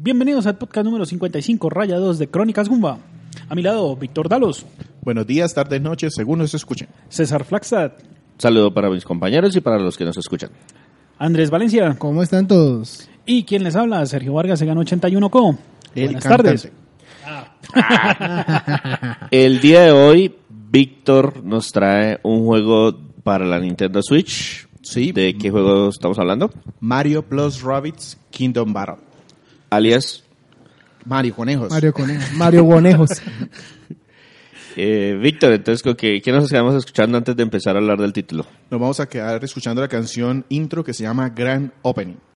Bienvenidos al podcast número 55, raya 2 de Crónicas Gumba. A mi lado, Víctor Dalos, Buenos días, tardes, noches, según nos escuchen. César Flagstad, Saludo para mis compañeros y para los que nos escuchan. Andrés Valencia ¿Cómo están todos? y quien les habla, Sergio Vargas, se ganó 81 co. El Buenas cantante. tardes. El día de hoy, Víctor nos trae un juego para la Nintendo Switch. Sí. ¿De qué juego estamos hablando? Mario plus Rabbids Kingdom Battle. Alias, Mario Conejos. Mario Conejos. Mario Gonejos. eh, Víctor, entonces, ¿con ¿qué, ¿qué nos quedamos escuchando antes de empezar a hablar del título? Nos vamos a quedar escuchando la canción intro que se llama Grand Opening.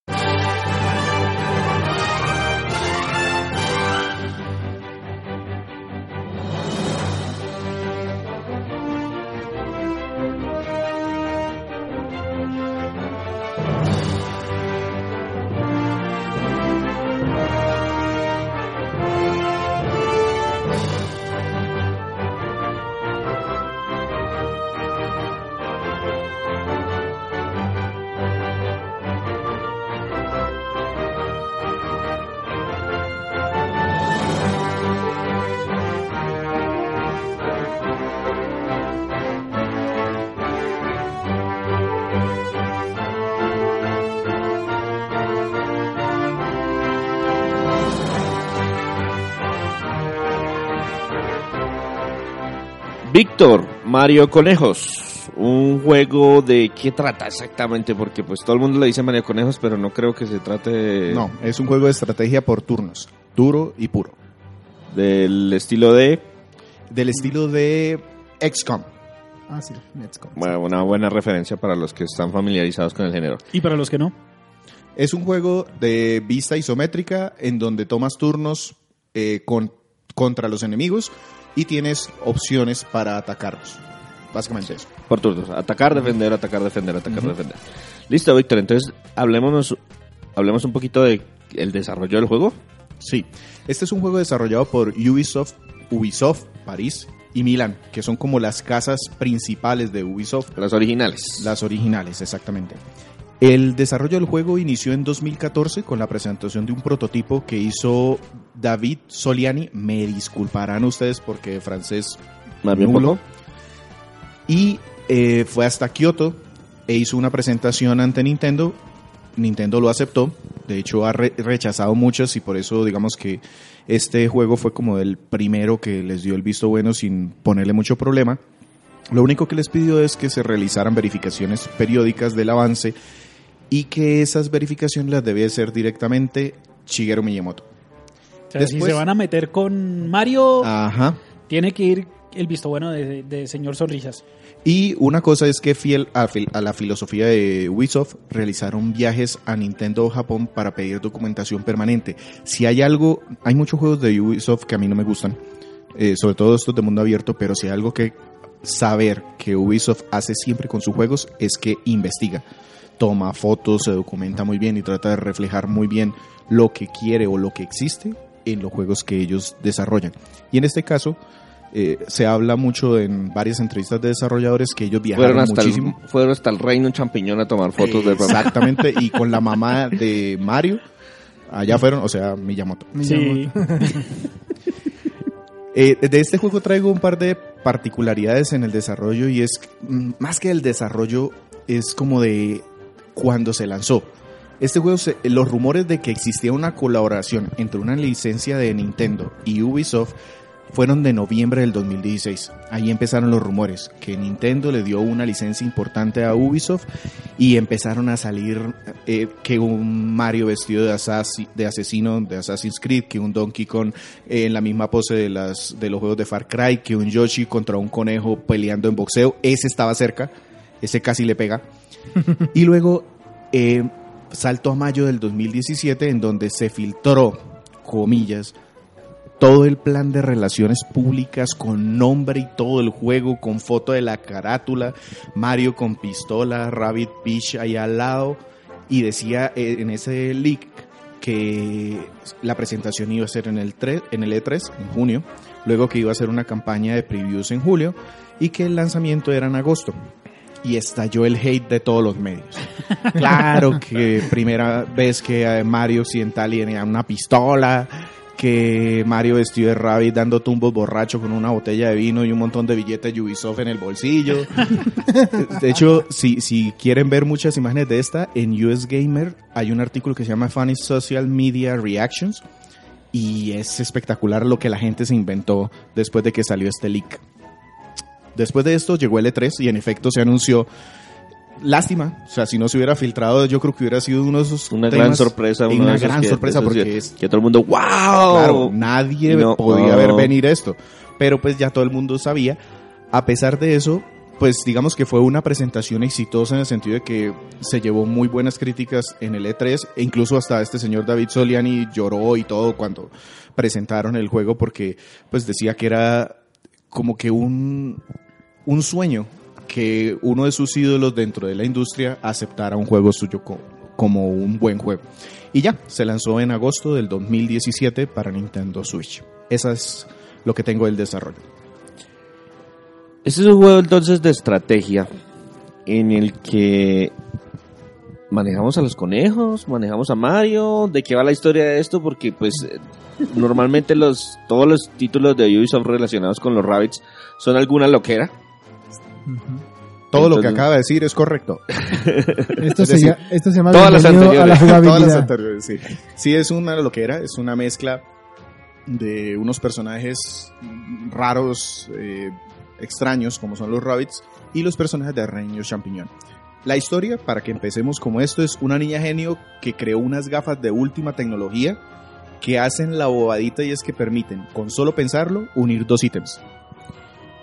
Víctor, Mario Conejos. Un juego de qué trata exactamente, porque pues todo el mundo le dice Mario Conejos, pero no creo que se trate de- No, es un juego de estrategia por turnos. Duro y puro. del estilo de Del estilo de XCOM. Ah, sí, go. bueno, una buena referencia para los que están familiarizados con el género. Y para los que no, Es un juego de vista isométrica en donde tomas turnos eh, con, contra los enemigos y tienes opciones para atacarlos. Básicamente eso. Por turnos. Atacar, defender, atacar, defender, atacar, defender. Listo, Víctor. Entonces, hablemos, hablemos un poquito de el desarrollo del juego. Sí, este es un juego desarrollado por Ubisoft, Ubisoft París y Milán, que son como las casas principales de Ubisoft, Las originales. las originales exactamente. El desarrollo del juego inició en 2014 con la presentación de un prototipo que hizo David Soliani. Me disculparán ustedes porque francés Más bien nulo. poco. Y eh, fue hasta Kioto e hizo una presentación ante Nintendo. Nintendo lo aceptó. De hecho, ha re- rechazado muchas y por eso digamos que este juego fue como el primero que les dio el visto bueno sin ponerle mucho problema. Lo único que les pidió es que se realizaran verificaciones periódicas del avance y que esas verificaciones las debía hacer directamente Shigeru Miyamoto. Si se van a meter con Mario, Ajá. tiene que ir el visto bueno de, de señor Sonrisas. Y una cosa es que fiel a, a la filosofía de Ubisoft, realizaron viajes a Nintendo Japón para pedir documentación permanente. Si hay algo, hay muchos juegos de Ubisoft que a mí no me gustan, eh, sobre todo estos de mundo abierto, pero si hay algo que saber que Ubisoft hace siempre con sus juegos es que investiga. Toma fotos, se documenta muy bien y trata de reflejar muy bien lo que quiere o lo que existe en los juegos que ellos desarrollan. Y en este caso, eh, se habla mucho en varias entrevistas de desarrolladores que ellos viajaron Fueron hasta, el, muchísimo. fueron hasta el reino champiñón a tomar fotos del programa. Exactamente, y con la mamá de Mario, allá fueron, o sea, Miyamoto. Sí. Eh, de este juego traigo un par de particularidades en el desarrollo y es, mm, más que el desarrollo, es como de cuando se lanzó. Este juego, se- los rumores de que existía una colaboración entre una licencia de Nintendo y Ubisoft fueron de noviembre del 2016. Ahí empezaron los rumores, que Nintendo le dio una licencia importante a Ubisoft y empezaron a salir eh, que un Mario vestido de, asasi- de asesino de Assassin's Creed, que un Donkey Kong eh, en la misma pose de, las, de los juegos de Far Cry, que un Yoshi contra un conejo peleando en boxeo. Ese estaba cerca, ese casi le pega. y luego eh, saltó a mayo del 2017 en donde se filtró comillas, todo el plan de relaciones públicas con nombre y todo el juego, con foto de la carátula, Mario con pistola, Rabbit Peach ahí al lado, y decía eh, en ese leak que la presentación iba a ser en el, 3, en el E3 en junio, luego que iba a ser una campaña de previews en julio y que el lanzamiento era en agosto. Y estalló el hate de todos los medios. Claro que primera vez que eh, Mario Occidental tenía una pistola, que Mario vestido de Rabbit dando tumbos borracho con una botella de vino y un montón de billetes Ubisoft en el bolsillo. De hecho, si, si quieren ver muchas imágenes de esta, en US Gamer hay un artículo que se llama Funny Social Media Reactions y es espectacular lo que la gente se inventó después de que salió este leak. Después de esto llegó el E3 y en efecto se anunció Lástima, o sea, si no se hubiera filtrado, yo creo que hubiera sido uno de esos Una temas- gran sorpresa. Una gran que- sorpresa esos porque que- es Que todo el mundo, ¡wow! Claro, nadie No, podía no. ver venir esto. Pero pues ya todo el mundo sabía. A pesar de eso, pues digamos que fue una presentación exitosa en el sentido de que se llevó muy buenas críticas en el E3 e incluso hasta este señor David Soliani lloró y todo cuando presentaron el juego porque pues decía que era como que un, un sueño que uno de sus ídolos dentro de la industria aceptara un juego suyo co- como un buen juego. Y ya, se lanzó en agosto del 2017 para Nintendo Switch. Esa es lo que tengo del desarrollo. Este es un juego entonces de estrategia en el que manejamos a los conejos, manejamos a Mario, de qué va la historia de esto, porque pues eh, normalmente los todos los títulos de Ubisoft relacionados con los rabbits son alguna loquera. Todo lo que acaba de decir es correcto. Esto, Es se, decir, llama- esto se llama todas las bienvenido a la anteriores. Todas las anteriores, sí. Sí, es una loquera, es una mezcla de unos personajes raros, eh, extraños, como son los rabbits, y los personajes de Reino Champiñón. La historia, para que empecemos como esto, es una niña genio que creó unas gafas de última tecnología que hacen la bobadita y es que permiten, con solo pensarlo, unir dos ítems.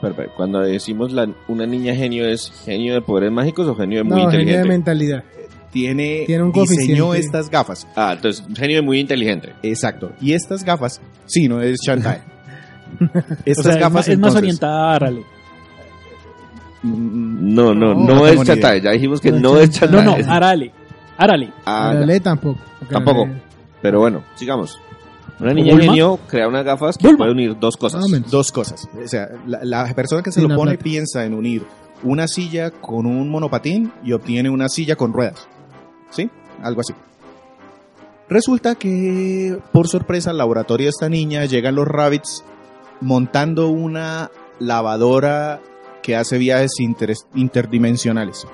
Perfecto. Cuando decimos la, una niña genio, ¿es genio de poderes mágicos o genio de muy No, genio de inteligente? mentalidad. Tiene, Tiene un diseñó estas gafas. Ah, entonces genio de muy inteligente. Exacto. Y estas gafas, sí, no es Shantae. Estas O sea, es gafas más- es más orientada a Arale. Mm, No, no, No, no, es idea. Ya dijimos que No es no es Chantae. No, no, Arale. Arale. Ah, tampoco. Tampoco. Pero bueno, sigamos. Una niña ¿Bulma? genio crea unas gafas que Bulma. puede unir dos cosas. Menos. Dos cosas. O sea, la, la persona que se Sin lo pone plata. piensa en unir una silla con un monopatín y obtiene una silla con ruedas. ¿Sí? Algo así. Resulta que, por sorpresa, al laboratorio de esta niña llegan los rabbits montando una lavadora que hace viajes inter- interdimensionales.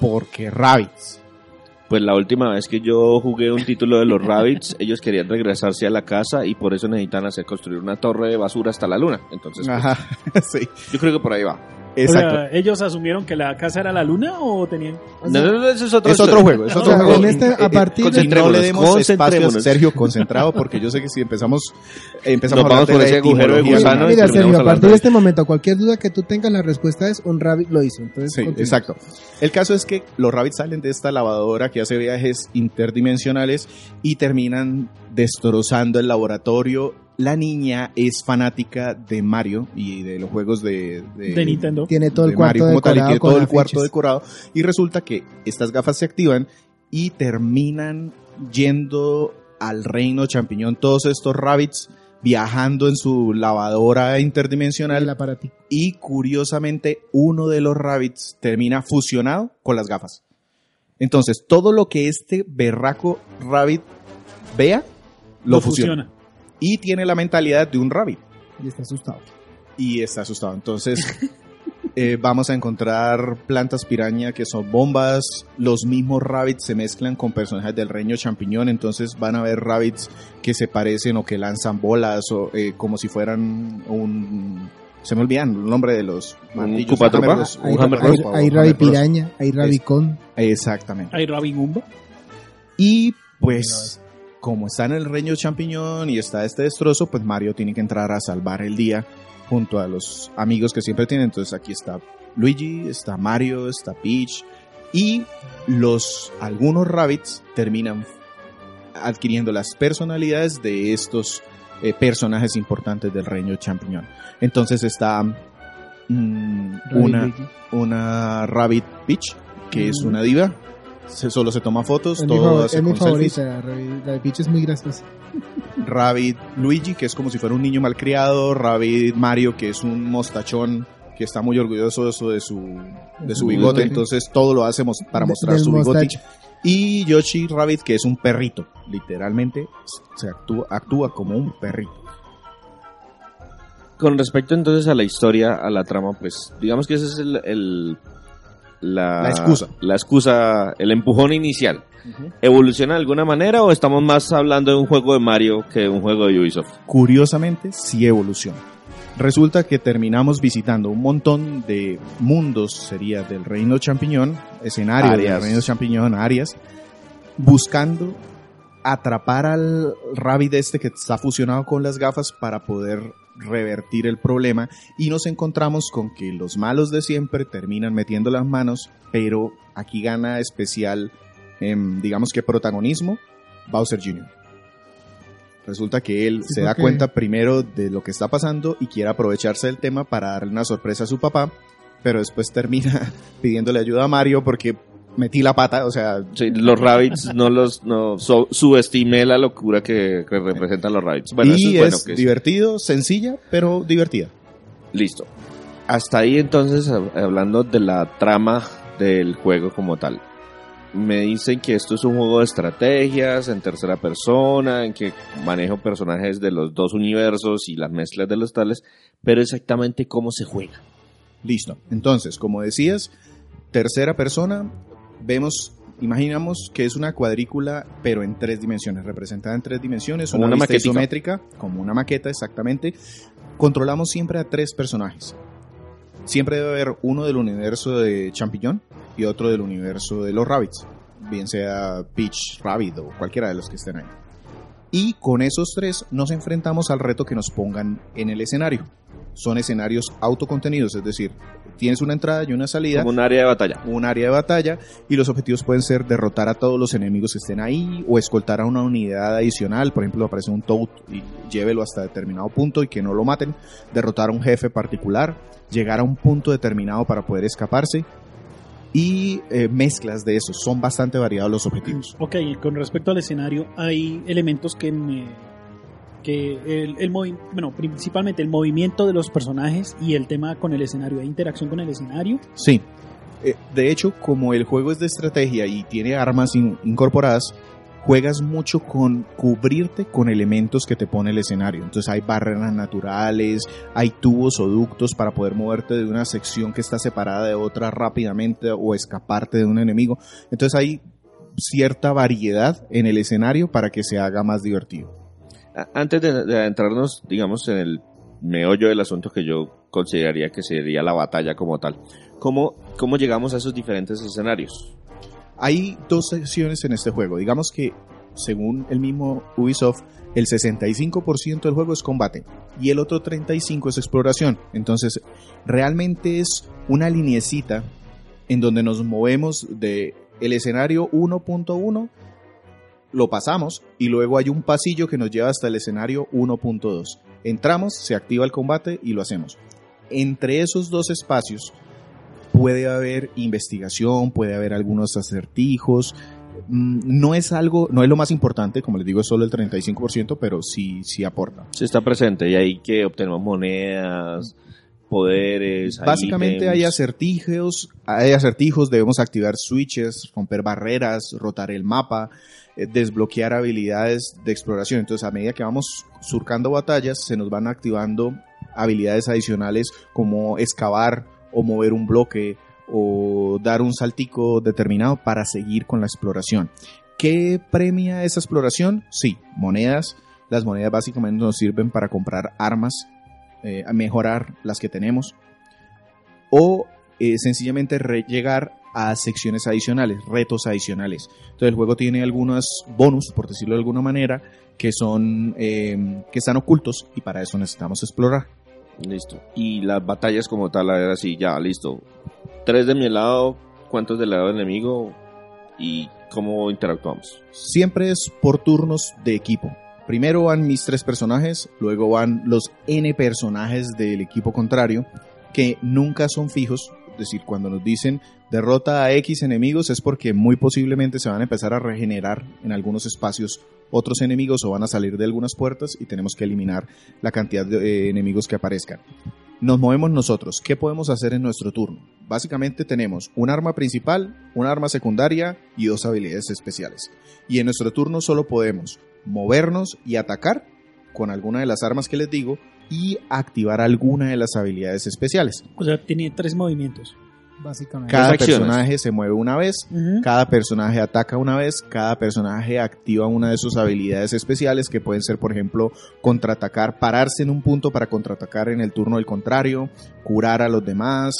Porque rabbits. Pues la última vez que yo jugué un título de los Rabbits, ellos querían regresarse a la casa y por eso necesitan hacer construir una torre de basura hasta la luna. Entonces, pues, Ajá, sí, yo creo que por ahí va. Exacto. O sea, ¿ellos asumieron que la casa era la luna o tenían...? No, no, no, ese es otro, es otro juego, es otro juego. en este, a Eh, eh, partir de... No le demos espacio a. Sergio concentrado porque yo sé que si empezamos empezamos Nos a hablar de ese agujero de gusano Mira, Sergio, a partir de- de este momento, cualquier duda que tú tengas, la respuesta es un rabbit lo hizo. Entonces, Sí, continúa. exacto. El caso es que los rabbits salen de esta lavadora que hace viajes interdimensionales y terminan destrozando el laboratorio. La niña es fanática de Mario y de los juegos de, De Nintendo. Tiene todo el de cuarto Mario como tal, y decorado tiene todo el cuarto decorado. Y resulta que estas gafas se activan y terminan yendo al reino champiñón. Todos estos rabbits viajando en su lavadora interdimensional. Y curiosamente, uno de los rabbits termina fusionado con las gafas. Entonces, todo lo que este berraco rabbit vea, lo, fusiona. Y tiene la mentalidad de un rabbit Y está asustado. y está asustado. Entonces, eh, vamos a encontrar plantas piraña que son bombas. Los mismos rabbits se mezclan con personajes del reino champiñón. Entonces, van a ver rabbits que se parecen o que lanzan bolas o eh, como si fueran un. Se me olvidan el nombre de los? Hammerros, Hay, un hay, hay rabbit piraña, hay rabicón. Exactamente. Hay Robin Umba. Y pues, como está en el reino champiñón y está este destrozo, pues Mario tiene que entrar a salvar el día junto a los amigos que siempre tiene. Entonces aquí está Luigi, está Mario, está Peach y los algunos rabbits terminan adquiriendo las personalidades de estos eh, personajes importantes del reino champiñón. Entonces está mm, una, una Rabbit Peach, que es Mm. una diva. Se, solo se toma fotos, Es mi, todo favor- hace es mi con selfies. favorita. Rabbit- La de Peach es muy graciosa. Rabbit Luigi, que es como si fuera un niño malcriado, Rabbit Mario, que es un mostachón que está muy orgulloso de su, de su, de su Ujú. bigote, entonces todo lo hace para mostrar su bigote. mostacho. Y Yoshi Rabbit, que es un perrito, literalmente se actúa, actúa como un perrito. Con respecto entonces a la historia, a la trama, pues digamos que ese es el, el- la, La excusa. La excusa, el empujón inicial. ¿Evoluciona de alguna manera o estamos más hablando de un juego de Mario que de un juego de Ubisoft? Curiosamente, sí evoluciona. Resulta que terminamos visitando un montón de mundos, sería del reino champiñón, escenario Áreas. del reino champiñón, áreas, buscando atrapar al Rabbit este que está fusionado con las gafas para poder revertir el problema y nos encontramos con que los malos de siempre terminan metiendo las manos, pero aquí gana especial, em, digamos que protagonismo, Bowser Jr. Resulta que él Sí, se da cuenta primero de lo que está pasando y quiere aprovecharse del tema para darle una sorpresa a su papá, pero después termina pidiéndole ayuda a Mario porque metí la pata, o sea, Sí, los rabbits no los no so- subestimé la locura que, que representan los rabbits. Bueno, eso y es bueno divertido, sencilla, pero divertida. listo. Hasta ahí entonces hab- hablando de la trama del juego como tal. Me dicen que esto es un juego de estrategias en tercera persona, en que manejo personajes de los dos universos y las mezclas de los tales, pero exactamente cómo se juega. Listo. Entonces, como decías, tercera persona, vemos, imaginamos que es una cuadrícula, pero en tres dimensiones, representada en tres dimensiones, Como una, una vista maquetica. isométrica, como una maqueta exactamente. Controlamos siempre a tres personajes. Siempre debe haber uno del universo de Champiñón y otro del universo de los Rabbits, bien sea Peach, Rabbit o cualquiera de los que estén ahí. Y con esos tres nos enfrentamos al reto que nos pongan en el escenario. Son escenarios autocontenidos, es decir, tienes una entrada y una salida, Como un área de batalla. un área de batalla y los objetivos pueden ser derrotar a todos los enemigos que estén ahí o escoltar a una unidad adicional, por ejemplo aparece un Toad y llévelo hasta determinado punto y que no lo maten, derrotar a un jefe particular, llegar a un punto determinado para poder escaparse y eh, mezclas de esos, son bastante variados los objetivos. Ok, con respecto al escenario, hay elementos que me. que el, el movi- bueno, principalmente el movimiento de los personajes y el tema con el escenario, hay interacción con el escenario. Sí. Eh, de hecho, como el juego es de estrategia y tiene armas in- incorporadas, juegas mucho con cubrirte con elementos que te pone el escenario. Entonces hay barreras naturales, hay tubos o ductos para poder moverte de una sección que está separada de otra rápidamente o escaparte de un enemigo. Entonces hay cierta variedad en el escenario para que se haga más divertido. Antes de, de adentrarnos, digamos, en el meollo del asunto que yo consideraría que sería la batalla como tal, ¿cómo, cómo llegamos a esos diferentes escenarios? Hay dos secciones en este juego. Digamos que, según el mismo Ubisoft, el 65% del juego es combate y el otro 35% es exploración. Entonces, realmente es una linecita en donde nos movemos de el escenario 1.1 lo pasamos y luego hay un pasillo que nos lleva hasta el escenario 1.2. Entramos, se activa el combate y lo hacemos. Entre esos dos espacios puede haber investigación, puede haber algunos acertijos. Mm, No es algo, no es lo más importante, como les digo, es solo el 35%, pero sí, sí aporta. Se está presente y ahí que obtenemos monedas, poderes. Básicamente hay acertijos, hay acertijos, debemos activar switches, romper barreras, rotar el mapa, eh, desbloquear habilidades de exploración. Entonces, a medida que vamos surcando batallas, se nos van activando habilidades adicionales como excavar o mover un bloque o dar un saltico determinado para seguir con la exploración. ¿Qué premia esa exploración? Sí, monedas. Las monedas básicamente nos sirven para comprar armas, eh, mejorar las que tenemos o eh, sencillamente llegar a secciones adicionales, retos adicionales. Entonces el juego tiene algunos bonus, por decirlo de alguna manera, que son eh, que están ocultos y para eso necesitamos explorar. Listo. Y las batallas como tal, a ver así, ya, listo. Tres de mi lado, ¿cuántos del lado enemigo? ¿Y ¿Cómo interactuamos? Siempre es por turnos de equipo. Primero van mis tres personajes, luego van los N personajes del equipo contrario, que nunca son fijos. Es decir, cuando nos dicen derrota a X enemigos es porque muy posiblemente se van a empezar a regenerar en algunos espacios otros enemigos o van a salir de algunas puertas y tenemos que eliminar la cantidad de eh, enemigos que aparezcan. Nos movemos nosotros. ¿Qué podemos hacer en nuestro turno? Básicamente tenemos un arma principal, una arma secundaria y dos habilidades especiales. Y en nuestro turno solo podemos movernos y atacar con alguna de las armas que les digo y activar alguna de las habilidades especiales. O sea, tiene tres movimientos. Básicamente. Cada personaje se mueve una vez, cada personaje ataca una vez, cada personaje activa una de sus habilidades especiales que pueden ser, por ejemplo, contraatacar, pararse en un punto para contraatacar en el turno del contrario, curar a los demás,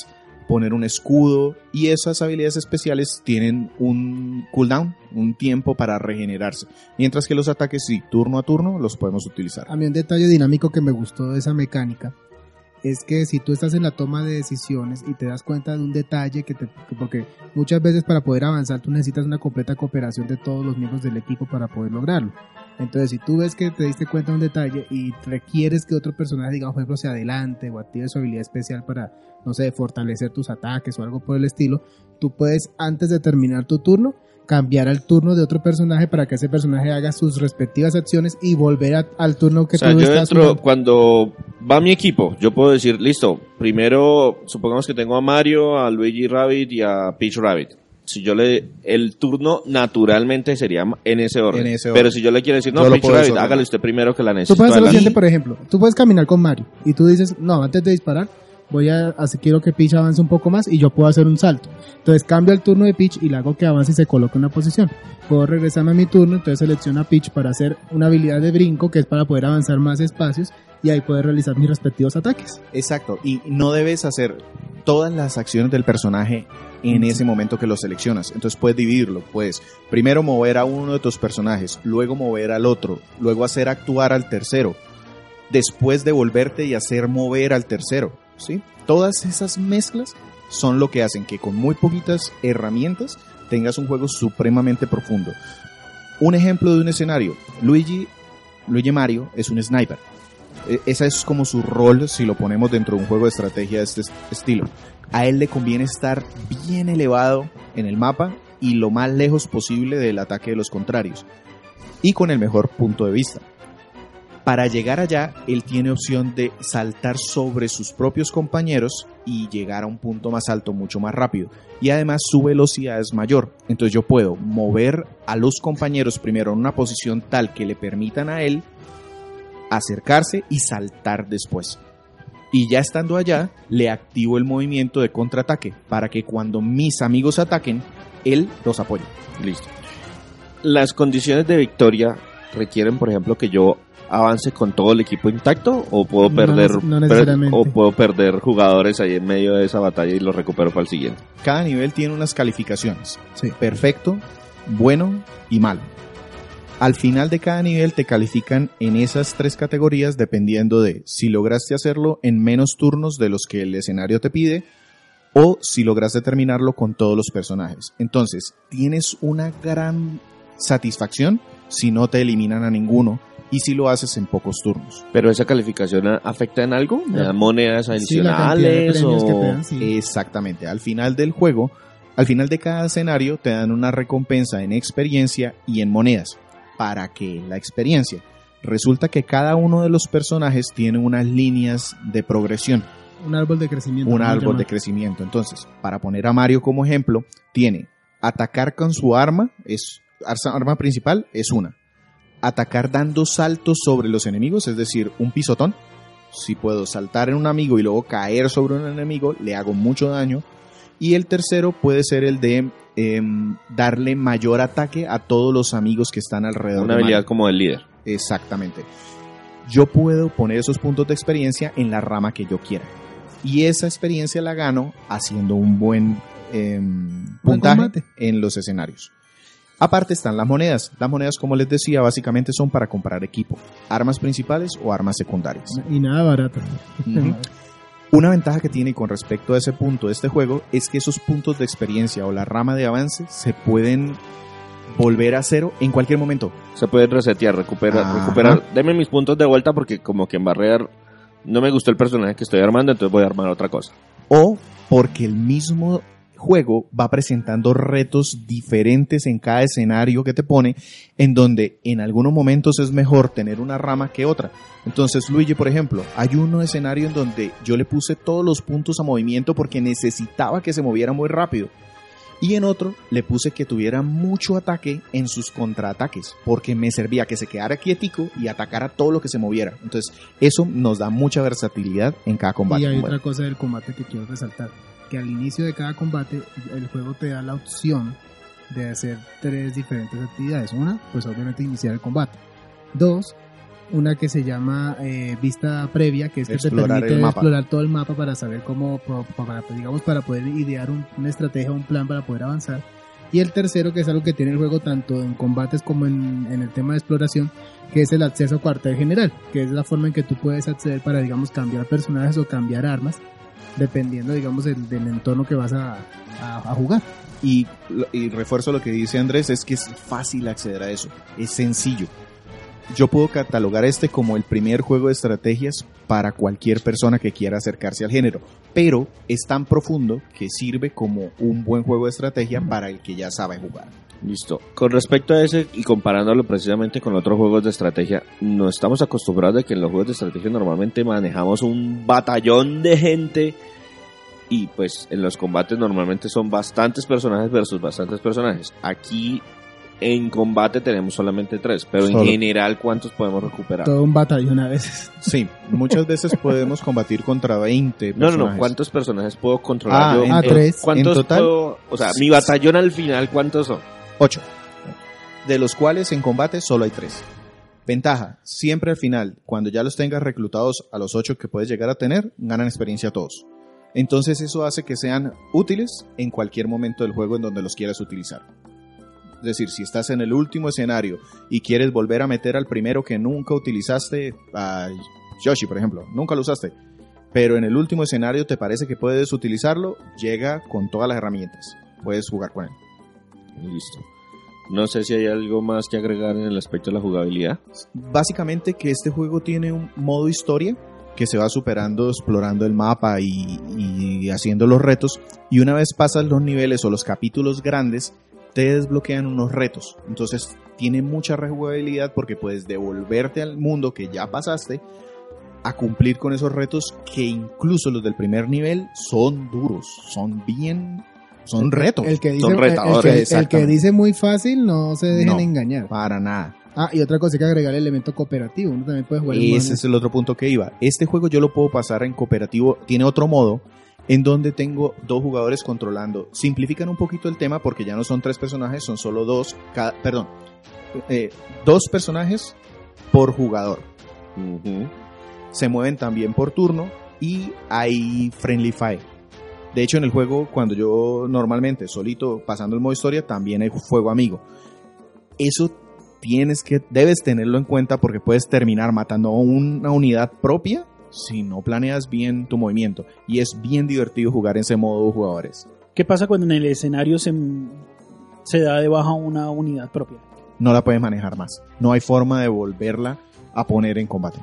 poner un escudo y esas habilidades especiales tienen un cooldown, un tiempo para regenerarse, mientras que los ataques sí, turno a turno los podemos utilizar. A mí un detalle dinámico que me gustó de esa mecánica es que si tú estás en la toma de decisiones y te das cuenta de un detalle que te porque muchas veces para poder avanzar tú necesitas una completa cooperación de todos los miembros del equipo para poder lograrlo. Entonces, si tú ves que te diste cuenta de un detalle y requieres que otro personaje, digamos, por ejemplo, se adelante o active su habilidad especial para, no sé, fortalecer tus ataques o algo por el estilo, tú puedes, antes de terminar tu turno, cambiar al turno de otro personaje para que ese personaje haga sus respectivas acciones y volver a- al turno que O sea, tú yo estás dentro, jugando. cuando va mi equipo, yo puedo decir, listo, primero, supongamos que tengo a Mario, a Luigi Rabbit y a Peach Rabbit. Si yo le, el turno naturalmente sería en ese orden. En ese orden. Pero si yo le quiero decir, no, Peach Rabbit, hágale usted primero que la Tú necesito. puedes hacer lo siguiente, por ejemplo. Tú puedes caminar con Mario y tú dices, no, antes de disparar, voy a hacer, quiero que Peach avance un poco más y yo puedo hacer un salto. Entonces cambio el turno de Peach y le hago que avance y se coloque en una posición. Puedo regresarme a mi turno, entonces selecciono a Peach para hacer una habilidad de brinco que es para poder avanzar más espacios y ahí poder realizar mis respectivos ataques. Exacto, y no debes hacer todas las acciones del personaje en ese momento que lo seleccionas. Entonces puedes dividirlo, puedes primero mover a uno de tus personajes, luego mover al otro, luego hacer actuar al tercero, después devolverte y hacer mover al tercero, ¿sí? Todas esas mezclas son lo que hacen que con muy poquitas herramientas tengas un juego supremamente profundo. Un ejemplo de un escenario, Luigi, Luigi Mario es un sniper. E- Ese es como su rol si lo ponemos dentro de un juego de estrategia de este es- estilo. A él le conviene estar bien elevado en el mapa y lo más lejos posible del ataque de los contrarios. Y con el mejor punto de vista. Para llegar allá, él tiene opción de saltar sobre sus propios compañeros y llegar a un punto más alto mucho más rápido. Y además su velocidad es mayor. Entonces yo puedo mover a los compañeros primero en una posición tal que le permitan a él acercarse y saltar después. Y ya estando allá, le activo el movimiento de contraataque para que cuando mis amigos ataquen, él los apoye. Listo. Las condiciones de victoria requieren, por ejemplo, que yo avance con todo el equipo intacto o puedo perder no per- o puedo perder jugadores ahí en medio de esa batalla y los recupero para el siguiente. Cada nivel tiene unas calificaciones. Sí. Perfecto, bueno y malo. Al final de cada nivel te califican en esas tres categorías dependiendo de si lograste hacerlo en menos turnos de los que el escenario te pide o si lograste terminarlo con todos los personajes. Entonces, tienes una gran satisfacción si no te eliminan a ninguno y si lo haces en pocos turnos. Pero esa calificación afecta en algo? ¿Me dan monedas adicionales o dan, sí. Exactamente. Al final del juego, al final de cada escenario, te dan una recompensa en experiencia y en monedas. ¿Para que La experiencia. Resulta que cada uno de los personajes tiene unas líneas de progresión, Un árbol de crecimiento. un árbol de crecimiento. Entonces, para poner a Mario como ejemplo, tiene atacar con su arma, es arma principal, es una. Atacar dando saltos sobre los enemigos, es decir, un pisotón. Si puedo saltar en un amigo y luego caer sobre un enemigo, le hago mucho daño. Y el tercero puede ser el de em, darle mayor ataque a todos los amigos que están alrededor. una de habilidad como del líder? Exactamente. Yo puedo poner esos puntos de experiencia en la rama que yo quiera. Y esa experiencia la gano haciendo un buen em, puntaje en los escenarios. Aparte están las monedas. Las monedas, como les decía, básicamente son para comprar equipo, armas principales o armas secundarias. Y nada barato. Una ventaja que tiene con respecto a ese punto de este juego es que esos puntos de experiencia o la rama de avance se pueden volver a cero en cualquier momento. Se puede resetear, recuperar, Ajá. recuperar. Deme mis puntos de vuelta porque como que en barrer no me gustó el personaje que estoy armando, entonces voy a armar otra cosa. O porque el mismo juego va presentando retos diferentes en cada escenario que te pone, en donde en algunos momentos es mejor tener una rama que otra. Entonces, Luigi, por ejemplo, hay un escenario en donde yo le puse todos los puntos a movimiento porque necesitaba que se moviera muy rápido. Y en otro le puse que tuviera mucho ataque en sus contraataques, porque me servía que se quedara quietico y atacara todo lo que se moviera. Entonces, eso nos da mucha versatilidad en cada combate. Y hay Bueno, otra cosa del combate que quiero resaltar, que al inicio de cada combate el juego te da la opción de hacer tres diferentes actividades. Una, pues obviamente iniciar el combate. Dos, una que se llama eh, vista previa, que es que Explorar te permite explorar todo el mapa para saber cómo, pa- pa- para, digamos, para poder idear un- una estrategia, un plan para poder avanzar. Y el tercero, que es algo que tiene el juego tanto en combates como en, en el tema de exploración, que es el acceso a cuartel general, que es la forma en que tú puedes acceder para, digamos, cambiar personajes o cambiar armas, dependiendo, digamos, del, del entorno que vas a, a- a jugar. Y, y refuerzo lo que dice Andrés, es que es fácil acceder a eso, es sencillo. Yo puedo catalogar este como el primer juego de estrategias para cualquier persona que quiera acercarse al género, pero es tan profundo que sirve como un buen juego de estrategia para el que ya sabe jugar. Listo. Con respecto a ese y comparándolo precisamente con otros juegos de estrategia, no estamos acostumbrados de que en los juegos de estrategia normalmente manejamos un batallón de gente y pues en los combates normalmente son bastantes personajes versus bastantes personajes. Aquí en combate tenemos solamente tres, pero en general ¿cuántos podemos recuperar? Todo un batallón a veces. Sí, muchas veces podemos combatir contra 20 No, no, no. ¿cuántos personajes puedo controlar Ah, yo? en Ah, tres. ¿Cuántos En total, puedo- o sea, mi batallón al final ¿cuántos son? 8. De los cuales en combate solo hay 3. Ventaja, siempre al final, cuando ya los tengas reclutados a los 8 que puedes llegar a tener, ganan experiencia todos. Entonces eso hace que sean útiles en cualquier momento del juego en donde los quieras utilizar. Es decir, si estás en el último escenario y quieres volver a meter al primero que nunca utilizaste, a Yoshi por ejemplo, nunca lo usaste, pero en el último escenario te parece que puedes utilizarlo, llega con todas las herramientas. Puedes jugar con él. Listo. No sé si hay algo más que agregar en el aspecto de la jugabilidad. básicamente que este juego tiene un modo historia que se va superando explorando el mapa y, haciendo los retos y una vez pasas los niveles o los capítulos grandes te desbloquean unos retos entonces tiene mucha rejugabilidad porque puedes devolverte al mundo que ya pasaste a cumplir con esos retos que incluso los del primer nivel son duros son bien son retos El que dice, Son el- el, retadores, que, el que dice muy fácil, no se dejen No. engañar. para nada Ah, y otra cosa hay que agregar el elemento cooperativo. Uno también puede jugar Ese es el otro punto que iba. Este juego yo lo puedo pasar en cooperativo. Tiene otro modo en donde tengo dos jugadores controlando. Simplifican un poquito el tema porque ya no son tres personajes, son solo dos. Cada, perdón, eh, dos personajes por jugador. Se mueven también por turno y hay friendly fire. De hecho, en el juego, cuando yo normalmente solito pasando el modo historia, también hay fuego amigo. Eso tienes que, debes tenerlo en cuenta porque puedes terminar matando a una unidad propia si no planeas bien tu movimiento. Y es bien divertido jugar en ese modo jugadores. ¿Qué pasa cuando en el escenario se, se da de baja una unidad propia? No la puedes manejar más. No hay forma de volverla a poner en combate.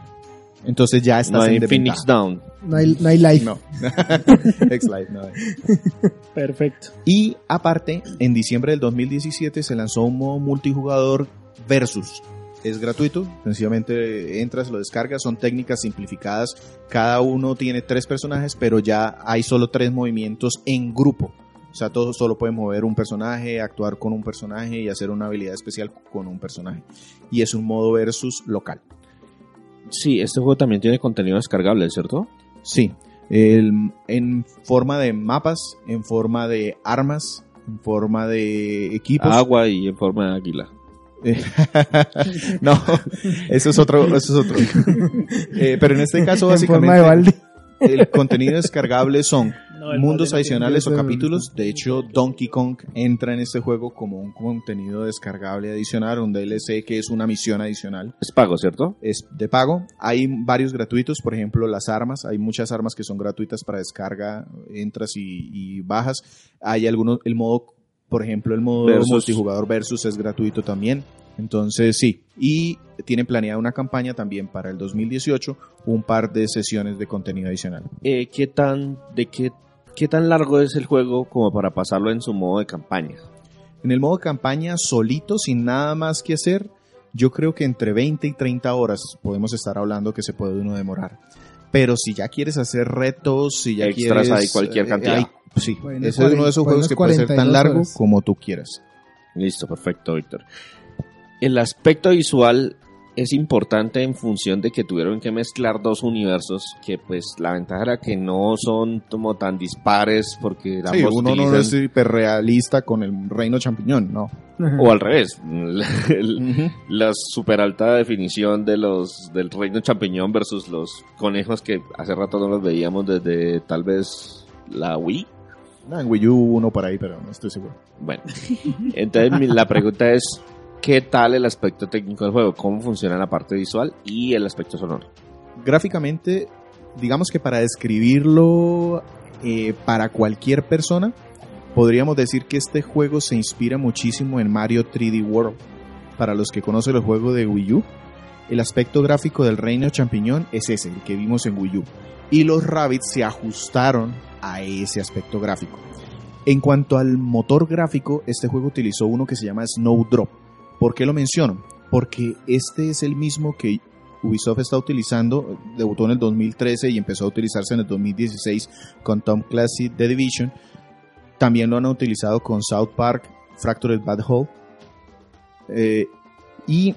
Entonces ya estás No hay en Phoenix. Down. No hay, no hay life. No. X-Life, no hay. Perfecto. Y aparte, en diciembre del 2017 se lanzó un modo multijugador versus. Es gratuito, sencillamente entras, lo descargas, son técnicas simplificadas. Cada uno tiene tres personajes, pero ya hay solo tres movimientos en grupo. O sea, todos solo pueden mover un personaje, actuar con un personaje y hacer una habilidad especial con un personaje. Y es un modo versus local. Sí, este juego también tiene contenido descargable, ¿cierto? Sí, el- en forma de mapas, en forma de armas, en forma de equipos. Agua y en forma de águila. no, eso es otro, eso es otro. Eh, pero en este caso, en forma de básicamente, balde. el contenido descargable son No, mundos adicionales o capítulos. De hecho, Donkey Kong entra en este juego como un contenido descargable adicional, un DLC que es una misión adicional. Es pago, ¿cierto? es de pago. Hay varios gratuitos, por ejemplo, las armas. Hay muchas armas que son gratuitas para descarga, entras y, y bajas. Hay algunos, el modo Por ejemplo, el modo Versus. multijugador versus es gratuito también. Entonces, sí. Y tienen planeada una campaña también para el 2018, un par de sesiones de contenido adicional. Eh, ¿qué, tan, de qué, ¿Qué tan largo es el juego como para pasarlo en su modo de campaña? En el modo campaña, solito, sin nada más que hacer, yo creo que entre 20 y 30 horas podemos estar hablando que se puede uno demorar. Pero si ya quieres hacer retos, si ya Extras quieres... hay cualquier eh, cantidad. hay- sí, ese es uno de esos juegos que puede ser tan 42 largo horas. como tú quieras. Listo, perfecto, Víctor. El aspecto visual es importante en función de que tuvieron que mezclar dos universos que pues la ventaja era que no son como tan dispares porque Sí, uno no es hiperrealista con el reino champiñón, no. o al revés el- la super alta definición de los del reino champiñón versus los conejos que hace rato no los veíamos desde tal vez la Wii Ah, en Wii U uno por ahí, pero no estoy seguro. Bueno, entonces la pregunta es, ¿qué tal el aspecto técnico del juego? ¿Cómo funciona la parte visual y el aspecto sonoro? Gráficamente, digamos que para describirlo eh, para cualquier persona, podríamos decir que este juego se inspira muchísimo en Mario 3D World. Para los que conocen el juego de Wii U, el aspecto gráfico del reino champiñón es ese, el que vimos en Wii U. Y los Rabbits se ajustaron a ese aspecto gráfico. En cuanto al motor gráfico, este juego utilizó uno que se llama Snowdrop. ¿Por qué lo menciono? Porque este es el mismo que Ubisoft está utilizando, debutó en el 2013 y empezó a utilizarse en el 2016 con Tom Clancy The Division. También lo han utilizado con South Park, Fractured Bad Hole. Eh, y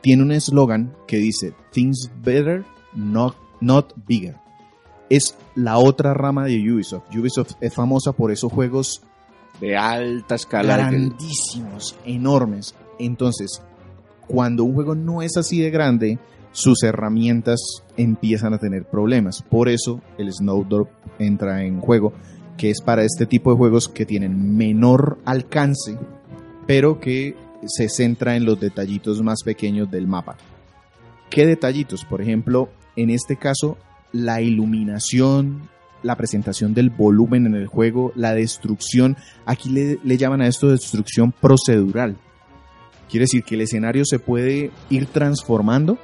tiene un eslogan que dice Things Better, not, not Bigger. Es la otra rama de Ubisoft. Ubisoft es famosa por esos juegos De alta escala. grandísimos, enormes. Entonces, cuando un juego no es así de grande, sus herramientas empiezan a tener problemas. Por eso el Snowdrop entra en juego, que es para este tipo de juegos que tienen menor alcance, pero que se centra en los detallitos más pequeños del mapa. ¿Qué detallitos? Por ejemplo, en este caso, la iluminación, la presentación del volumen en el juego, la destrucción. Aquí le, le llaman a esto destrucción procedural. Quiere decir que el escenario se puede ir transformando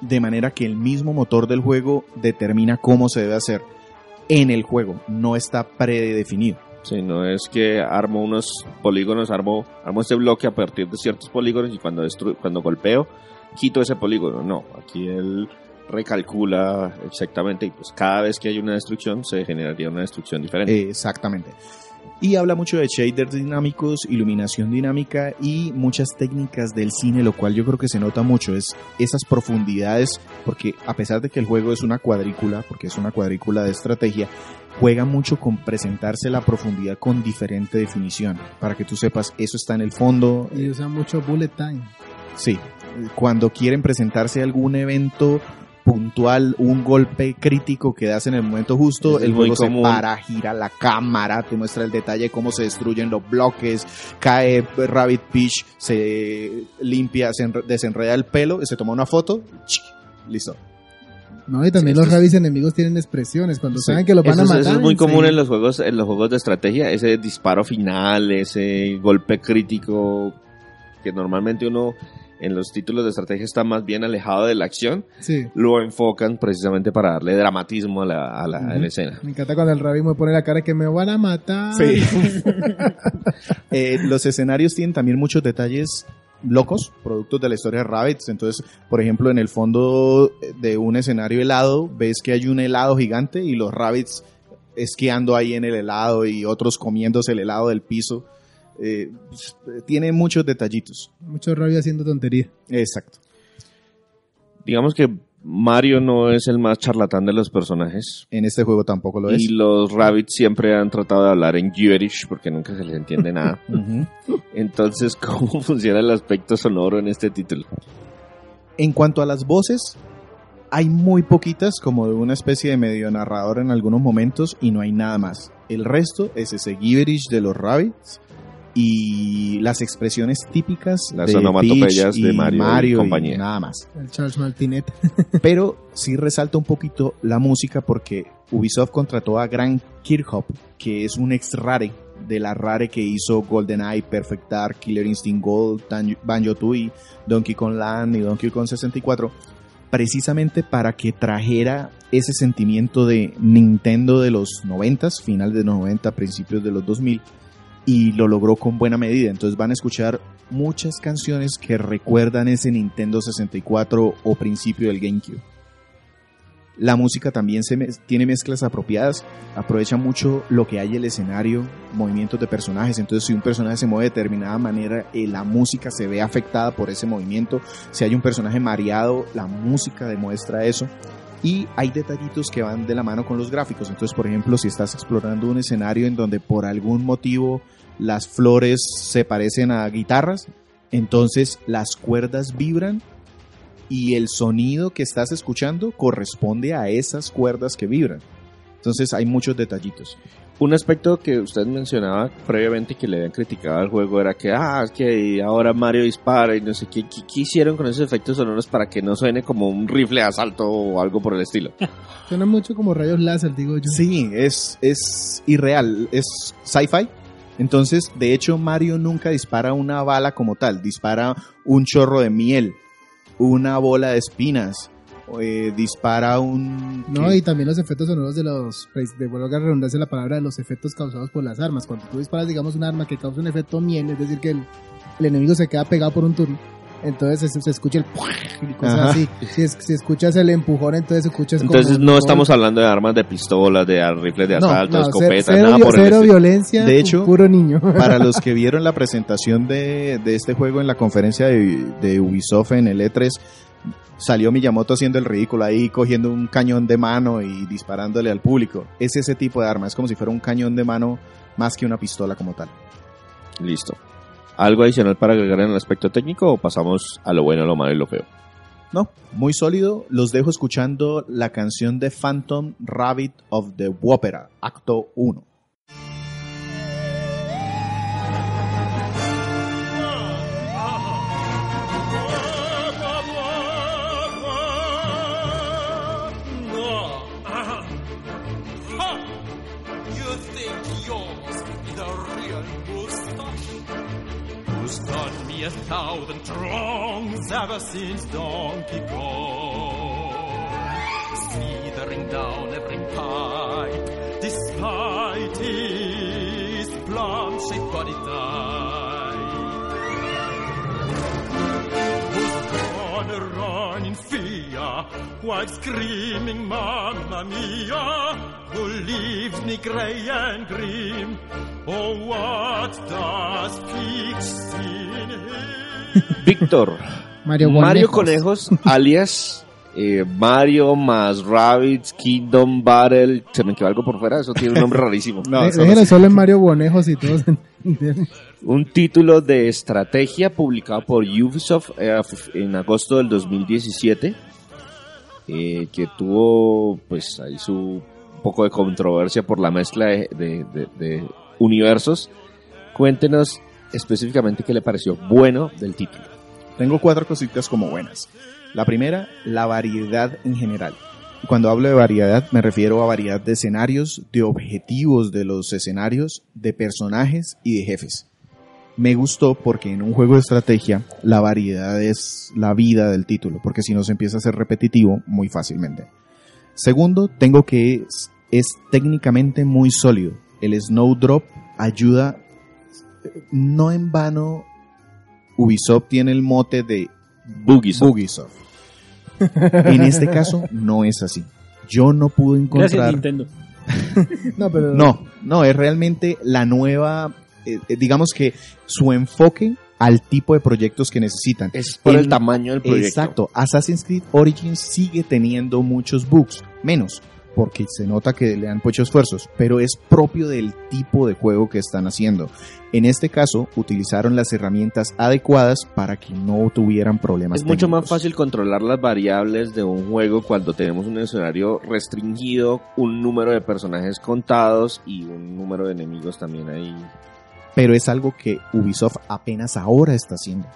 de manera que el mismo motor del juego determina cómo se debe hacer en el juego, no está predefinido. Sí, no es que armo unos polígonos, armo, armo este bloque a partir de ciertos polígonos y cuando, destru- cuando golpeo, quito ese polígono. No, aquí él recalcula exactamente y pues cada vez que hay una destrucción se generaría una destrucción diferente. Exactamente. Y habla mucho de shaders dinámicos, iluminación dinámica y muchas técnicas del cine, lo cual yo creo que se nota mucho, es esas profundidades, porque a pesar de que el juego es una cuadrícula, porque es una cuadrícula de estrategia, juega mucho con presentarse la profundidad con diferente definición, para que tú sepas, eso está en el fondo, Y usa mucho bullet time. Sí, cuando quieren presentarse algún evento puntual, un golpe crítico que das en el momento justo, es el juego se para, gira la cámara, te muestra el detalle de cómo se destruyen los bloques, cae Rabbit Peach, se limpia, se enre- desenreda el pelo, se toma una foto, listo. No, y también Sí, los rabbits enemigos tienen expresiones. Cuando Sí. saben que los van Eso, a es- matar. eso es muy común en los juegos, en los juegos de estrategia, ese disparo final, ese golpe crítico que normalmente uno en los títulos de estrategia está más bien alejado de la acción, Sí. lo enfocan precisamente para darle dramatismo a la, a la- a la escena. Me encanta cuando el rabbit me pone la cara que me van a matar. Sí. Eh, los escenarios tienen también muchos detalles locos, productos de la historia de Rabbits. Entonces, por ejemplo, en el fondo de un escenario helado, ves que hay un helado gigante y los Rabbits esquiando ahí en el helado y otros comiéndose el helado del piso. Eh, tiene muchos detallitos. Mucho rabbit haciendo tontería. Exacto. Digamos que Mario no es el más charlatán de los personajes. En este juego tampoco lo es. Y los rabbits siempre han tratado de hablar en gibberish porque nunca se les entiende nada. Entonces, ¿cómo funciona el aspecto sonoro en este título? En cuanto a las voces, hay muy poquitas, como de una especie de medio narrador en algunos momentos, y no hay nada más. El resto es ese gibberish de los rabbits y las expresiones típicas Las de onomatopeyas Peach de y Mario y compañía. nada más. El Charles Martinet. Pero sí resalta un poquito la música porque Ubisoft contrató a Grant Kirchhoff, que es un ex rare de la Rare que hizo GoldenEye, Perfect Dark, Killer Instinct Gold, Banjo Tooie, Donkey Kong Land y Donkey Kong 64, precisamente para que trajera ese sentimiento de Nintendo de los 90, final de los 90, principios de los 2000, y lo logró con buena medida. Entonces van a escuchar muchas canciones que recuerdan ese Nintendo 64 o principio del GameCube. La música también se tiene mezclas apropiadas, aprovecha mucho lo que hay en el escenario, movimientos de personajes, entonces si un personaje se mueve de determinada manera, eh, la música se ve afectada por ese movimiento, si hay un personaje mareado, la música demuestra eso. Y hay detallitos que van de la mano con los gráficos. Entonces, por ejemplo, si estás explorando un escenario en donde por algún motivo las flores se parecen a guitarras, entonces las cuerdas vibran y el sonido que estás escuchando corresponde a esas cuerdas que vibran. Entonces hay muchos detallitos. Un aspecto que usted mencionaba previamente que le habían criticado al juego era que, ah, que ahora Mario dispara y no sé qué, qué, hicieron con esos efectos sonoros para que no suene como un rifle de asalto o algo por el estilo. Suena mucho como rayos láser, digo yo. Sí, es, es irreal, es sci-fi. Entonces, de hecho, Mario nunca dispara una bala como tal, dispara un chorro de miel una bola de espinas, eh, dispara un... No, y también los efectos sonoros de los, pues, de vuelvo a redundarse la palabra, de los efectos causados por las armas. Cuando tú disparas, digamos, un arma que causa un efecto miel, es decir, que el, el enemigo se queda pegado por un turno entonces se, escucha el y cosas así. Si, escuchas el empujón, entonces escuchas Entonces no estamos hablando de armas de pistolas, de rifles de asalto, de escopetas, cero, nada por cero violencia, de hecho, puro niño. para los que vieron la presentación de, de este juego en la conferencia de, de Ubisoft en el E3, salió Miyamoto haciendo el ridículo ahí, cogiendo un cañón de mano y disparándole al público. Es ese tipo de arma, es como si fuera un cañón de mano más que una pistola como tal. Listo. ¿Algo adicional para agregar en el aspecto técnico o pasamos a lo bueno, lo malo y lo feo? No, muy sólido. Los dejo escuchando la canción de Phantom Rabbit of the Wopera, acto 1. A thousand throngs ever since Donkey Kong. Slithering down every pipe, despite his plum-shaped body type. Was gonna run in fear while screaming, Mamma Mia, who leaves me grey and grim. Oh, what does? Víctor. Mario, Conejos. alias eh, Mario más Rabbits, Kingdom Battle. Se me quedó algo por fuera, eso tiene un nombre rarísimo. no, solo en Mario Conejos y todos. un título de estrategia publicado por Ubisoft eh, en agosto del 2017. Eh, que tuvo pues ahí su poco de controversia por la mezcla de universos. Cuéntenos específicamente qué le pareció bueno del título. Tengo cuatro cositas como buenas. La primera, la variedad en general. Cuando hablo de variedad me refiero a variedad de escenarios, de objetivos de los escenarios, de personajes y de jefes. Me gustó porque en un juego de estrategia la variedad es la vida del título, porque si no se empieza a ser repetitivo muy fácilmente. Segundo, tengo que es, es técnicamente muy sólido. El Snowdrop ayuda no en vano Ubisoft tiene el mote de Bugisoft. en este caso no es así. Yo no pude encontrar. Nintendo. no, pero... no, no, es realmente la nueva, eh, eh, digamos que su enfoque al tipo de proyectos que necesitan. Es por el, tamaño del proyecto. Exacto. Assassin's Creed Origins sigue teniendo muchos bugs, menos, porque se nota que le han puesto esfuerzos, pero es propio del tipo de juego que están haciendo. En este caso, utilizaron las herramientas adecuadas para que no tuvieran problemas. Es mucho más fácil controlar las variables de un juego cuando tenemos un escenario restringido, un número de personajes contados y un número de enemigos también ahí. Pero es algo que Ubisoft apenas ahora está haciendo.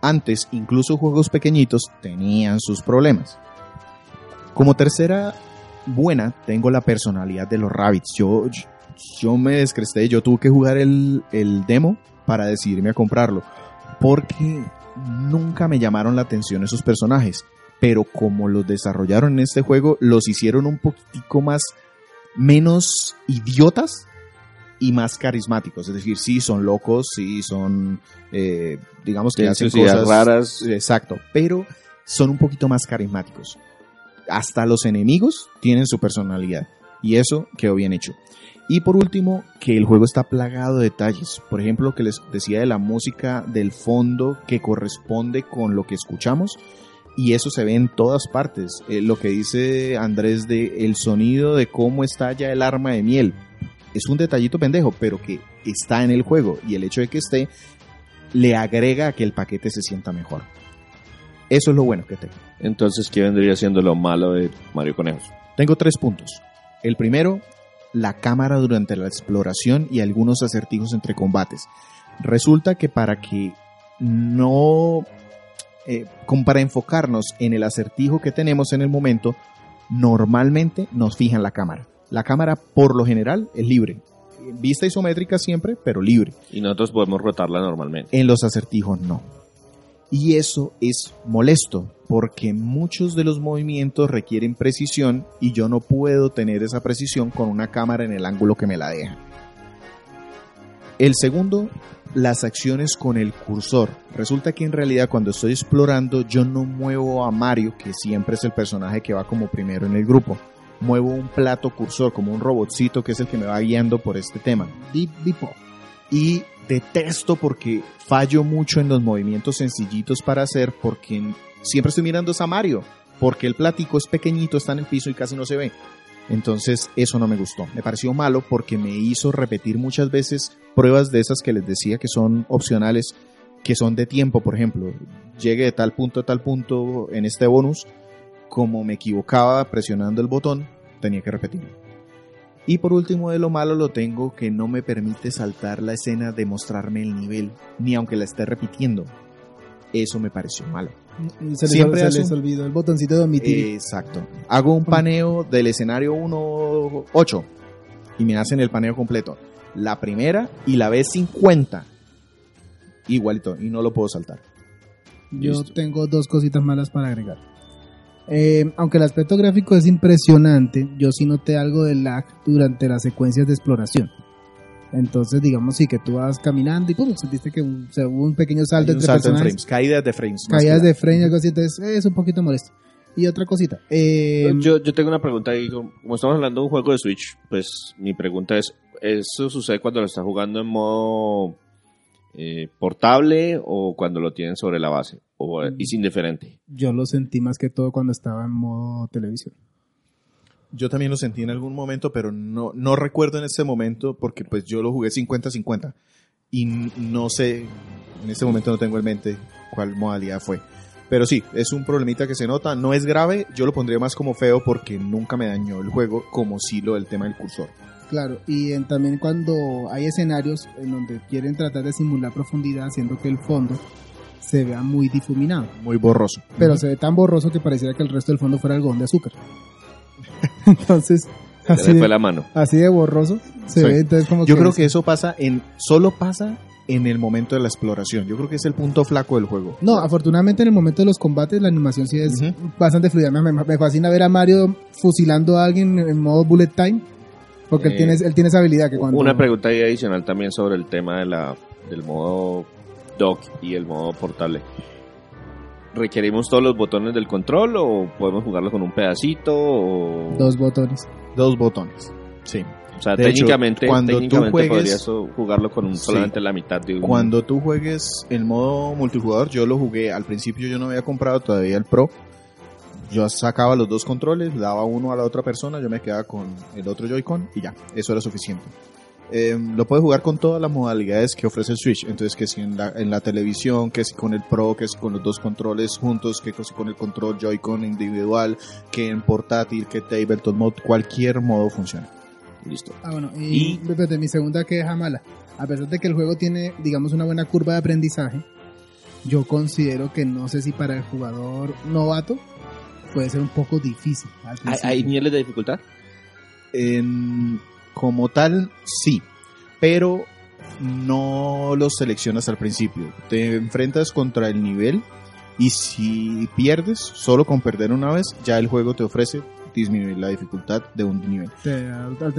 Antes, incluso juegos pequeñitos tenían sus problemas. Como tercera buena, tengo la personalidad de los rabbits. Yo, yo me descresté, yo tuve que jugar el, el demo para decidirme a comprarlo, porque nunca me llamaron la atención esos personajes, pero como los desarrollaron en este juego, los hicieron un poquitico más, menos idiotas y más carismáticos, es decir, sí son locos, sí son, eh, digamos que hacen cosas raras. Exacto, pero son un poquito más carismáticos. Hasta los enemigos tienen su personalidad y eso quedó bien hecho. Y por último, que el juego está plagado de detalles. Por ejemplo, lo que les decía de la música del fondo que corresponde con lo que escuchamos. Y eso se ve en todas partes. Eh, lo que dice Andrés de el sonido de cómo estalla el arma de miel. Es un detallito pendejo, pero que está en el juego. Y el hecho de que esté le agrega a que el paquete se sienta mejor. Eso es lo bueno que tengo. Entonces, ¿qué vendría siendo lo malo de Mario Conejos? Tengo tres puntos. El primero, la cámara durante la exploración y algunos acertijos entre combates. Resulta que para que no... eh, como para enfocarnos en el acertijo que tenemos en el momento, normalmente nos fijan la cámara. La cámara por lo general es libre. Vista isométrica siempre, pero libre. Y nosotros podemos rotarla normalmente. En los acertijos no. Y eso es molesto, porque muchos de los movimientos requieren precisión y yo no puedo tener esa precisión con una cámara en el ángulo que me la deja. El segundo, las acciones con el cursor. Resulta que en realidad cuando estoy explorando yo no muevo a Mario, que siempre es el personaje que va como primero en el grupo. Muevo un plato cursor, como un robotcito que es el que me va guiando por este tema. Y detesto porque fallo mucho en los movimientos sencillitos para hacer porque siempre estoy mirando a Mario porque el platico es pequeñito, está en el piso y casi no se ve. Entonces eso no me gustó. Me pareció malo porque me hizo repetir muchas veces pruebas de esas que les decía que son opcionales, que son de tiempo, por ejemplo. Llegue de tal punto a tal punto en este bonus, como me equivocaba presionando el botón, tenía que repetirlo. Y por último de lo malo lo tengo que no me permite saltar la escena de mostrarme el nivel, ni aunque la esté repitiendo. Eso me pareció malo. Se les, Siempre se les olvidó el botoncito de omitir. Exacto. Hago un paneo del escenario 1.8 y me hacen el paneo completo. La primera y la vez 50. Igualito, y no lo puedo saltar. Yo listo. tengo dos cositas malas para agregar. Eh, aunque el aspecto gráfico es impresionante, yo sí noté algo de lag durante las secuencias de exploración. Entonces, digamos, sí que tú vas caminando y pum, sentiste que un- se hubo un pequeño salto un entre salto en frames, caídas de frames. caídas de nada. frame, algo así, entonces eh, es un poquito molesto. Y otra cosita, eh, yo, yo tengo una pregunta como estamos hablando de un juego de Switch, pues mi pregunta es: ¿eso sucede cuando lo estás jugando en modo eh, portable o cuando lo tienen sobre la base? ¿O es indiferente? yo lo sentí más que todo cuando estaba en modo televisión. Yo también lo sentí en algún momento, pero no, no recuerdo en ese momento porque pues yo lo jugué 50-50 y no sé, en este momento no tengo en mente cuál modalidad fue. Pero sí, es un problemita que se nota, no es grave, yo lo pondría más como feo porque nunca me dañó el juego como si lo del tema del cursor. Claro, y en- también cuando hay escenarios en donde quieren tratar de simular profundidad haciendo que el fondo se vea muy difuminado. Muy borroso. pero se ve tan borroso que pareciera que el resto del fondo fuera algodón de azúcar. entonces, así de, la mano. así de borroso se Sí. ve, entonces como Yo creo que eso pasa en, solo pasa en el momento de la exploración. Yo creo que es el punto flaco del juego. No, afortunadamente en el momento de los combates la animación sí es bastante fluida. Me, me- fascina ver a Mario fusilando a alguien en modo bullet time, porque él, Eh, tiene, él tiene esa habilidad que cuando... Una pregunta ahí adicional también sobre el tema de la, del modo dock y el modo portable. ¿Requerimos todos los botones del control o podemos jugarlo con un pedacito? O, Dos botones. Dos botones. Sí. o sea, de hecho, técnicamente, cuando tú juegues- podrías jugarlo con un, Sí. solamente la mitad de un... Cuando tú juegues el modo multijugador, yo lo jugué. Al principio yo no había comprado todavía el Pro. Yo sacaba los dos controles, le daba uno a la otra persona, yo me quedaba con el otro Joy-Con y ya, eso era suficiente. Eh, lo puedes jugar con todas las modalidades que ofrece el Switch. Entonces, que si en la, en la televisión, que si con el Pro, que si con los dos controles juntos, que si con el control Joy-Con individual, que en portátil, que tabletop mode, cualquier modo funciona. Listo. Ah, bueno, y, Y- mi segunda queja mala. A pesar de que el juego tiene, digamos, una buena curva de aprendizaje, yo considero que no sé si para el jugador novato puede ser un poco difícil. ¿Hay, hay niveles de dificultad? En- Como tal, sí, pero no los seleccionas al principio. Te enfrentas contra el nivel y si pierdes, solo con perder una vez, ya el juego te ofrece disminuir la dificultad de un nivel. Te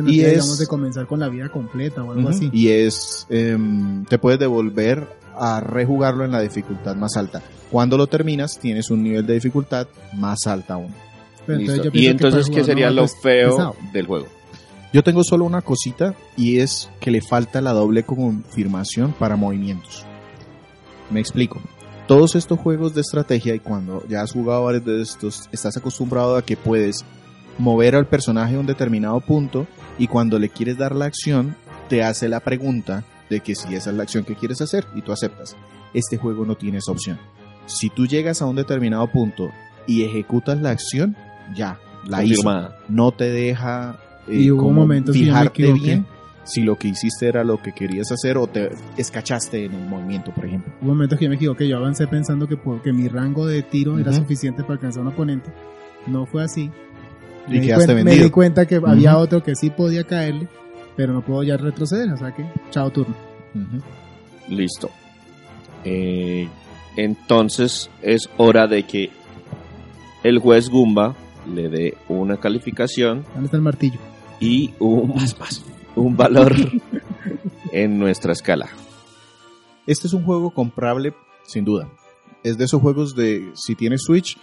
Y es- digamos, de comenzar con la vida completa o algo así. Y es, em, te puedes devolver a rejugarlo en la dificultad más alta. Cuando lo terminas, tienes un nivel de dificultad más alta aún. Entonces Y entonces, ¿qué sería lo feo pesado. del juego? Yo tengo solo una cosita y es que le falta la doble confirmación para movimientos. Me explico. Todos estos juegos de estrategia y cuando ya has jugado varios de estos, estás acostumbrado a que puedes mover al personaje a un determinado punto y cuando le quieres dar la acción te hace la pregunta de que si esa es la acción que quieres hacer y tú aceptas. Este juego no tiene esa opción. Si tú llegas a un determinado punto y ejecutas la acción, ya, la hizo no te deja Y hubo como momentos que yo me fijarte equivoqué. bien si lo que hiciste era lo que querías hacer o te escachaste en el movimiento, por ejemplo. Hubo momentos que yo me equivoqué, yo avancé pensando que, por- que mi rango de tiro era suficiente para alcanzar a un oponente. No fue así. Y Me di, quedaste cuen- me di cuenta que había otro que sí podía caerle, pero no puedo ya retroceder, o sea que, chao turno. Listo. Eh, entonces es hora de que el juez Gumba le dé una calificación ¿Dónde está el martillo? Y un, un valor en nuestra escala. Este es un juego comprable, sin duda. Es de esos juegos de, si tienes Switch,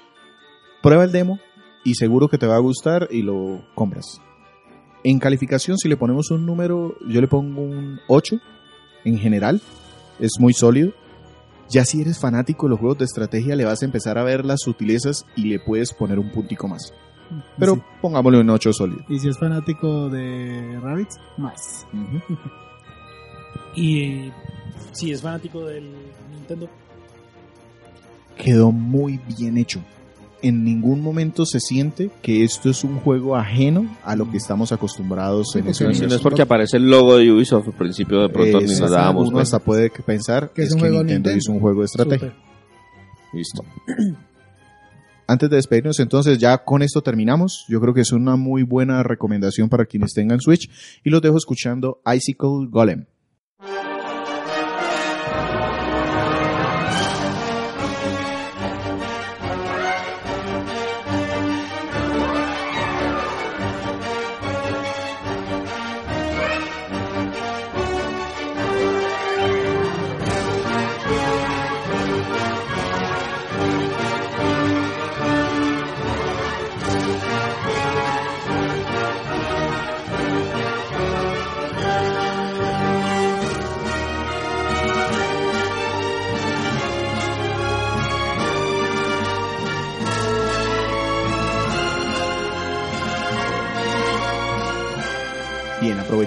prueba el demo y seguro que te va a gustar y lo compras. En calificación, si le ponemos un número, yo le pongo un 8 en general. Es muy sólido. Ya si eres fanático de los juegos de estrategia, le vas a empezar a ver las sutilezas y le puedes poner un puntico más. Pero Sí. pongámosle un 8 sólido. Y si es fanático de Rabbits, más. Y eh, si es fanático del Nintendo, quedó muy bien hecho. En ningún momento se siente que esto es un juego ajeno a lo que estamos acostumbrados Sí, en ese No universo. es porque aparece el logo de Ubisoft al principio de pronto ni Es- nos dábamos uno hasta puede pensar Que es es un que juego Nintendo Nintendo. hizo un juego de estrategia. súper. Listo. Antes de despedirnos, entonces, ya con esto terminamos. Yo creo que es una muy buena recomendación para quienes tengan Switch. Y los dejo escuchando Icicle Golem.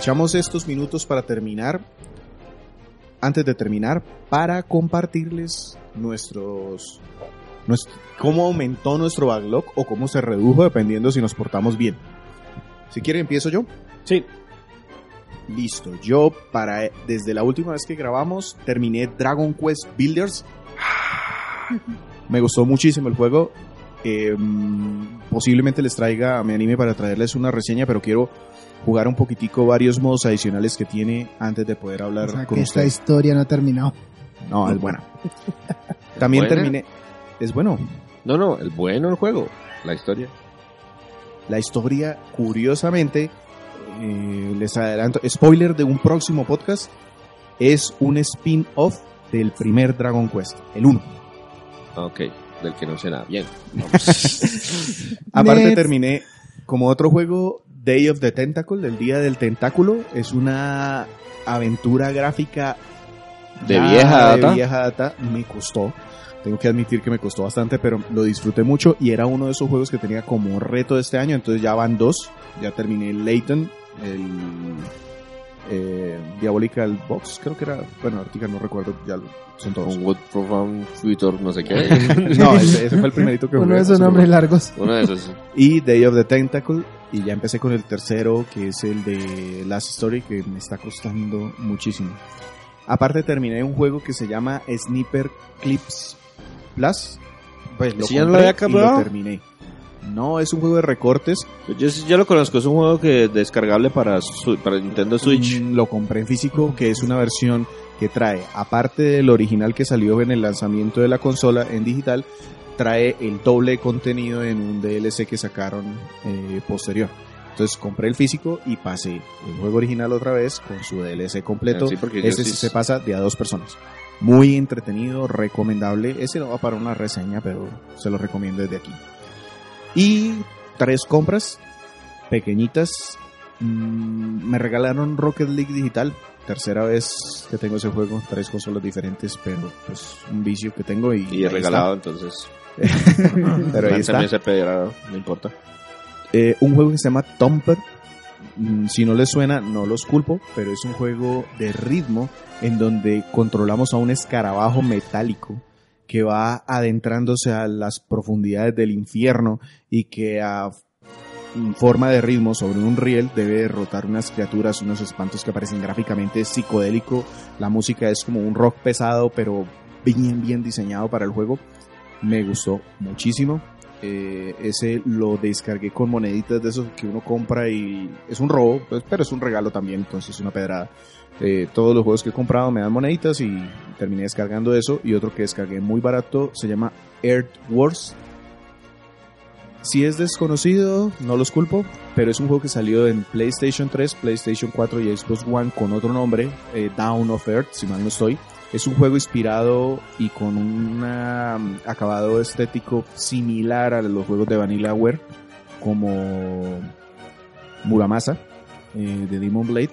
Aprovechamos estos minutos para terminar. Antes de terminar, para compartirles nuestros, nuestro- cómo aumentó nuestro backlog o cómo se redujo dependiendo si nos portamos bien. Si quieren, empiezo yo. Sí, Listo. Yo, para desde la última vez que grabamos, terminé Dragon Quest Builders. Me gustó muchísimo el juego. Eh, posiblemente les traiga, me anime para traerles una reseña, pero quiero jugar un poquitico varios modos adicionales que tiene antes de poder hablar O sea con que esta historia no ha terminado. No, es buena. También ¿Buena? terminé. Es bueno. No, no, el bueno el juego, la historia. La historia, curiosamente, eh, les adelanto, spoiler de un próximo podcast, es un spin-off del primer Dragon Quest, el 1. Ok, del que no sé nada. Bien. Aparte terminé como otro juego, Day of the Tentacle, del Día del Tentáculo. Es una aventura gráfica De vieja de data. vieja data. Me costó. Tengo que admitir que me costó bastante, pero lo disfruté mucho y era uno de esos juegos que tenía como reto de este año. Entonces ya van dos. Ya terminé el Layton, el eh, Diabolical Box, creo que era. Bueno, ahorita no recuerdo, ya lo- son todos. Un Wood Profound Future, no sé qué. No, ese, ese fue el primerito que Uno jugué. de esos nombres largos. Uno de esos. y Day of the Tentacle y ya empecé con el tercero que es el de Last Story que me está costando muchísimo. Aparte terminé un juego que se llama Sniper Clips Plus. Pues lo ¿Sí ya no lo había y lo acabado? terminé. No, es un juego de recortes. Yo, yo lo conozco, es un juego que descargable para, su- para Nintendo Switch. Mm, Lo compré en físico, que es una versión que trae, aparte del original que salió en el lanzamiento de la consola en digital, trae el doble de contenido en un DLC que sacaron eh, posterior. Entonces compré el físico y pasé el juego original otra vez con su DLC completo. Ah, sí, Ese sí se pasa de a dos personas. Muy entretenido, recomendable. Ese no va para una reseña, pero se lo recomiendo desde aquí. Y tres compras pequeñitas. Mm, me regalaron Rocket League digital. Tercera vez que tengo ese juego. Tres consolas diferentes, pero pues un vicio que tengo y, Y ahí regalado, entonces. Pero ahí está. También se pedirá, no importa. Eh, un juego que se llama Tomper. Mm, Si no les suena, no los culpo, pero es un juego de ritmo en donde controlamos a un escarabajo metálico que va adentrándose a las profundidades del infierno y que a forma de ritmo sobre un riel debe derrotar unas criaturas, unos espantos que aparecen gráficamente psicodélico. La música es como un rock pesado, pero bien, bien diseñado para el juego. Me gustó muchísimo. Eh, ese lo descargué con moneditas de esos que uno compra y es un robo, pues, pero es un regalo también, entonces es una pedrada. Eh, todos los juegos que he comprado me dan moneditas y terminé descargando eso. Y otro que descargué muy barato se llama Earth Wars. Si es desconocido, no los culpo, pero es un juego que salió en PlayStation 3, PlayStation 4 y Xbox One con otro nombre, eh, Down of Earth, si mal no estoy. Es un juego inspirado y con un um, acabado estético similar a los juegos de Vanillaware, como Muramasa, eh, de Demon Blade.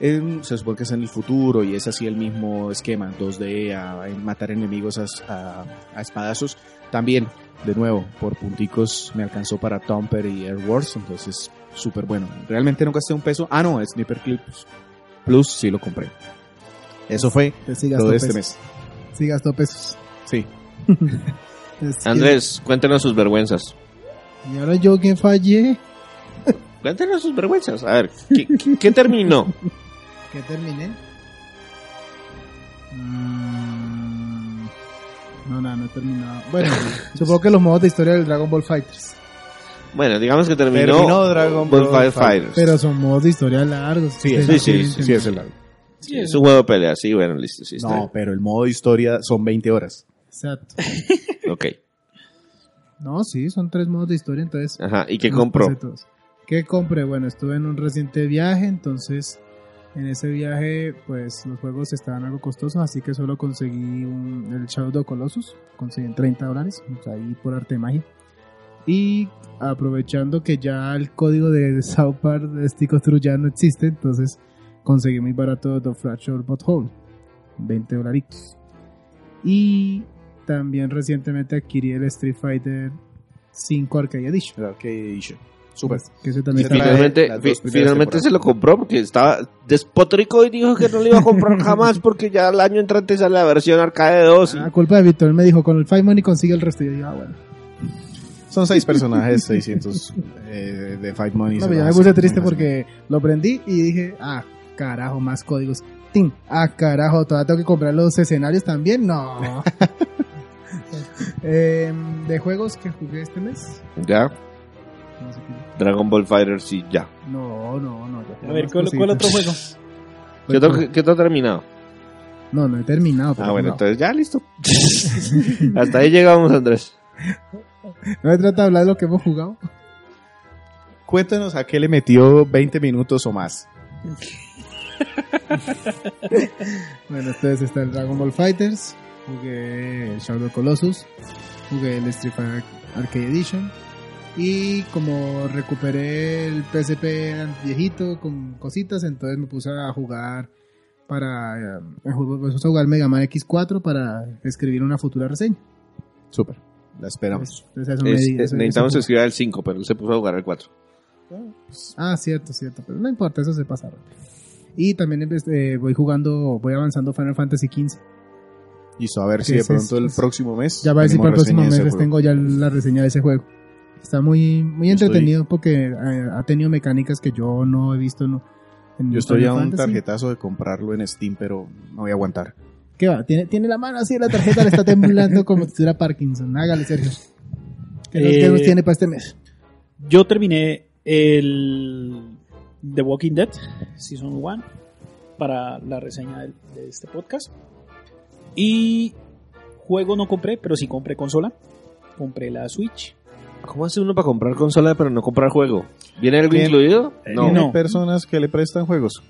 En- se supone que es en el futuro y es así el mismo esquema, 2D, a, matar enemigos a, a- a espadazos. También, de nuevo, por punticos me alcanzó para Tomper y Air Wars, entonces súper bueno. Realmente no gasté un peso. Ah, no, Sniper Clips Plus sí lo compré. Eso fue sí todo este pesos. mes. Sí gastó pesos. Sí. Andrés, cuéntenos sus vergüenzas. Y ahora yo que fallé. Cuéntenos sus vergüenzas. A ver, ¿qué, qué- qué terminó? ¿Qué terminé? Mm, No, nada, no he terminado. Bueno, supongo que los modos de historia del Dragon Ball Fighters. Bueno, digamos que terminó, Terminó Dragon Ball Fighter Fighters. Pero son modos de historia largos. Sí, sí, sí, tienen sí, es el largo. Sí, Es un juego de pelea, sí, bueno, listo, sí, está No, pero el modo historia son 20 horas. Exacto. Ok. No, sí, son tres modos de historia, entonces. Ajá, ¿y qué compró? ¿Qué compré? Bueno, estuve en un reciente viaje, entonces en ese viaje pues los juegos estaban algo costosos, así que solo conseguí un, el Shadow of the Colossus, conseguí en 30 dólares, o sea, ahí por arte de magia. Y aprovechando que ya el código de South Park de Stick of Truth ya no existe, entonces conseguí muy barato The Fracture But Whole, 20 dolaritos. Y también recientemente adquirí el Street Fighter 5 Arcade Edition. El Arcade Edition. Súper. Que ese también Finalmente, fi- finalmente se lo compró porque estaba despotrico y dijo que no lo iba a comprar jamás porque ya el año entrante sale la versión arcade 2. y- Ah, culpa de Víctor, él me dijo, con el Five Money consigue el resto. Y yo digo, ah, bueno. Son seis personajes, 600 eh, de Fight Money. No, se pero ya me a puse triste porque lo prendí y dije, ah, carajo, más códigos. Tin, ah, carajo, todavía tengo que comprar los escenarios también. No. Em, de juegos que jugué este mes. Ya, No sé qué- Dragon Ball Fighter, sí, ya. No, no, no. ya A ver, ¿cuál, cuál otro juego? ¿Qué otro ha terminado? No, no he terminado. Ah, bueno, no. entonces ya listo. Hasta ahí llegamos, Andrés. No me trata de hablar de lo que hemos jugado. Cuéntanos a qué le metió 20 minutos o más. Bueno, entonces está el Dragon Ball Fighters, jugué el Shadow Colossus, jugué el Street Fighter Arcade Edition y como recuperé el PSP viejito con cositas, entonces me puse a jugar para eh, me puse a jugar Mega Man X4 para escribir una futura reseña. Súper. La esperamos. Entonces, eso me Es- di- es- eso- necesitamos eso- escribir el 5, pero él se puso a jugar el 4. Ah, cierto, cierto, pero no importa, eso se pasa rápido. Y también eh, voy jugando, voy avanzando Final Fantasy XV. Listo, a ver si de ese es- pronto el es- próximo mes. Ya va a decir para el próximo mes les tengo ya la reseña de ese juego. Está muy, muy Estoy- entretenido porque eh, ha tenido mecánicas que yo no he visto no, en Yo estoy Final a un Fantasy. tarjetazo de comprarlo en Steam, pero no voy a aguantar. ¿Qué va? Tiene, tiene la mano así la tarjeta, le está temblando como si tuviera Parkinson. Hágale, Sergio. ¿Qué, nos- Eh, qué nos tiene para este mes? Yo terminé el The Walking Dead Season 1 para la reseña de, este podcast. Y juego no compré, pero sí compré consola. Compré la Switch. ¿Cómo hace uno para comprar consola pero no comprar juego? ¿Viene algo incluido? No. Tiene No. personas que le prestan juegos.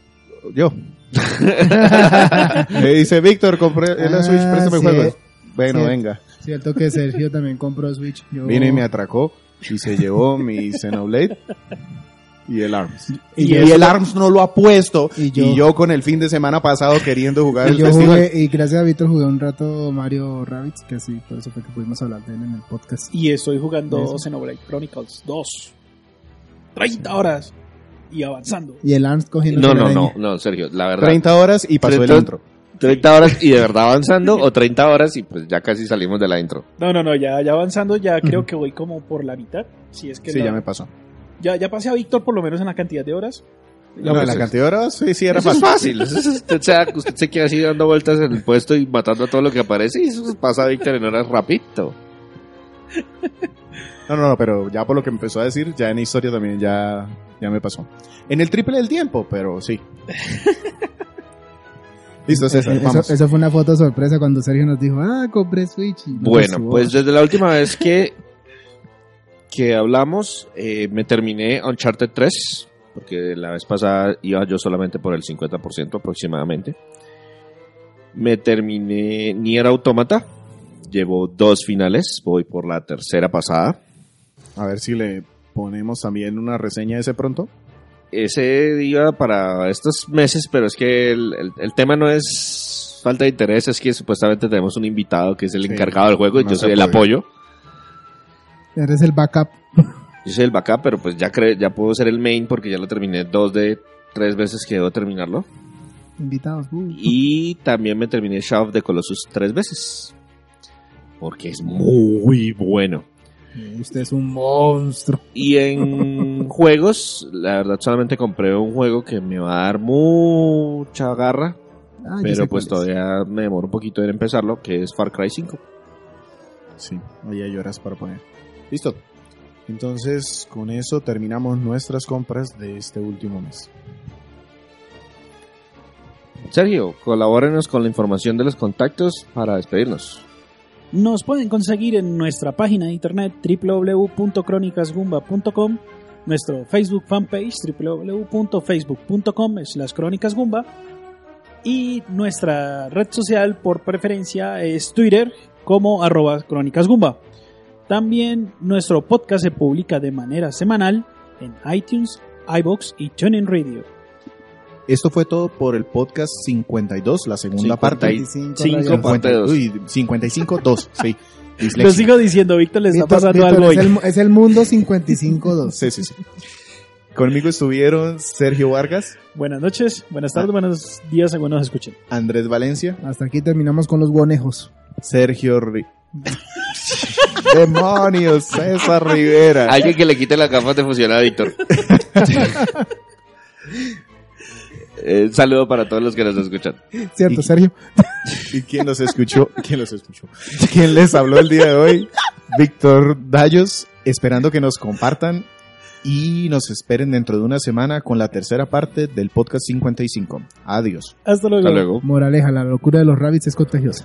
Yo. Me dice, Víctor, compré la Switch, Ah, préstame sí. juegos. Bueno, venga. Cierto que Sergio también compró Switch. Yo- Vino y me atracó y se llevó mi Xenoblade y el ARMS. Y el ARMS no lo ha puesto. Y Y yo- con el fin de semana pasado queriendo jugar Y el yo festival. jugué, y gracias a Víctor jugué un rato Mario Rabbids, que sí, por eso fue que pudimos hablar de él en el podcast. Y estoy jugando. Xenoblade Chronicles 2. 30 horas. Y avanzando. Y el ARMS cogiendo No, no, no, no, Sergio, la verdad. 30 horas y pasó el Treinta- intro. 30 horas y de verdad avanzando o 30 horas y pues ya casi salimos de la intro. No, no, no, ya, ya avanzando, ya creo que voy como por la mitad. Si es que Sí, la- ya me pasó. Ya, ya pasé a Víctor por lo menos en la cantidad de horas. No, pues la cantidad de horas sí, sí era Eso es fácil. fácil. Es- usted, se, usted se queda así dando vueltas en el puesto y matando a todo lo que aparece y eso pasa a Víctor en horas rapidito. No, no, no, pero ya por lo que empezó a decir, ya en historia también ya, ya me pasó. En el triple del tiempo, pero sí. Listo, César, Eso, vamos. eso fue una foto sorpresa cuando Sergio nos dijo, ah, compré Switch. Bueno, subió. pues desde la última vez que, que hablamos, eh, me terminé Uncharted 3, porque la vez pasada iba yo solamente por el 50% aproximadamente. Me terminé Nier Automata, llevo dos finales, voy por la tercera pasada. A ver si le ponemos también una reseña de ese pronto. Ese iba para estos meses, pero es que el, el- el tema no es falta de interés, es que supuestamente tenemos un invitado que es el Sí, encargado del juego y yo soy el apoyo. Eres el backup. Yo soy el backup, pero pues ya, cre- ya puedo ser el main porque ya lo terminé dos de tres veces que debo terminarlo. Invitados. Y también me terminé Shadow of the Colossus tres veces. Porque es muy bueno. Usted es un monstruo. Y en juegos, la verdad solamente compré un juego que me va a dar mucha garra. Ah, pero pues todavía me demoro un poquito en empezarlo, que es Far Cry 5. Sí, ahí hay horas para poner. Listo. Entonces, con eso terminamos nuestras compras de este último mes. Sergio, colabórenos con la información de los contactos para despedirnos. Nos pueden conseguir en nuestra página de internet www.cronicasgumba.com, nuestro Facebook fanpage www.facebook.com slash crónicasgumba y nuestra red social por preferencia es Twitter como arroba crónicasgumba. También nuestro podcast se publica de manera semanal en iTunes, iBox y TuneIn Radio. Esto fue todo por el podcast 52, la segunda 50 parte. y- 25 cinco rayos. pa- 52. Uy, 55, 2, sí. Lo Dislexia. sigo diciendo, Víctor, le está Víctor- pasando Víctor, algo hoy. es, el, es el mundo 55-2. Sí, sí, sí. Conmigo estuvieron Sergio Vargas, Buenas noches, buenas tardes, buenos días según nos escuchen. Andrés Valencia, Hasta aquí terminamos con los guanejos. Sergio Ri... ¡Demonios! César Rivera. Alguien que le quite las gafas de fusión a Víctor. Eh, Un saludo para todos los que nos escuchan. ¿Cierto, Y- Sergio? ¿Y quién los escuchó? ¿Quién los escuchó? ¿Quién les habló el día de hoy? Víctor Dallos, esperando que nos compartan y nos esperen dentro de una semana con la tercera parte del podcast 55. Adiós. Hasta luego. Hasta luego. Moraleja, la locura de los rabbits es contagiosa.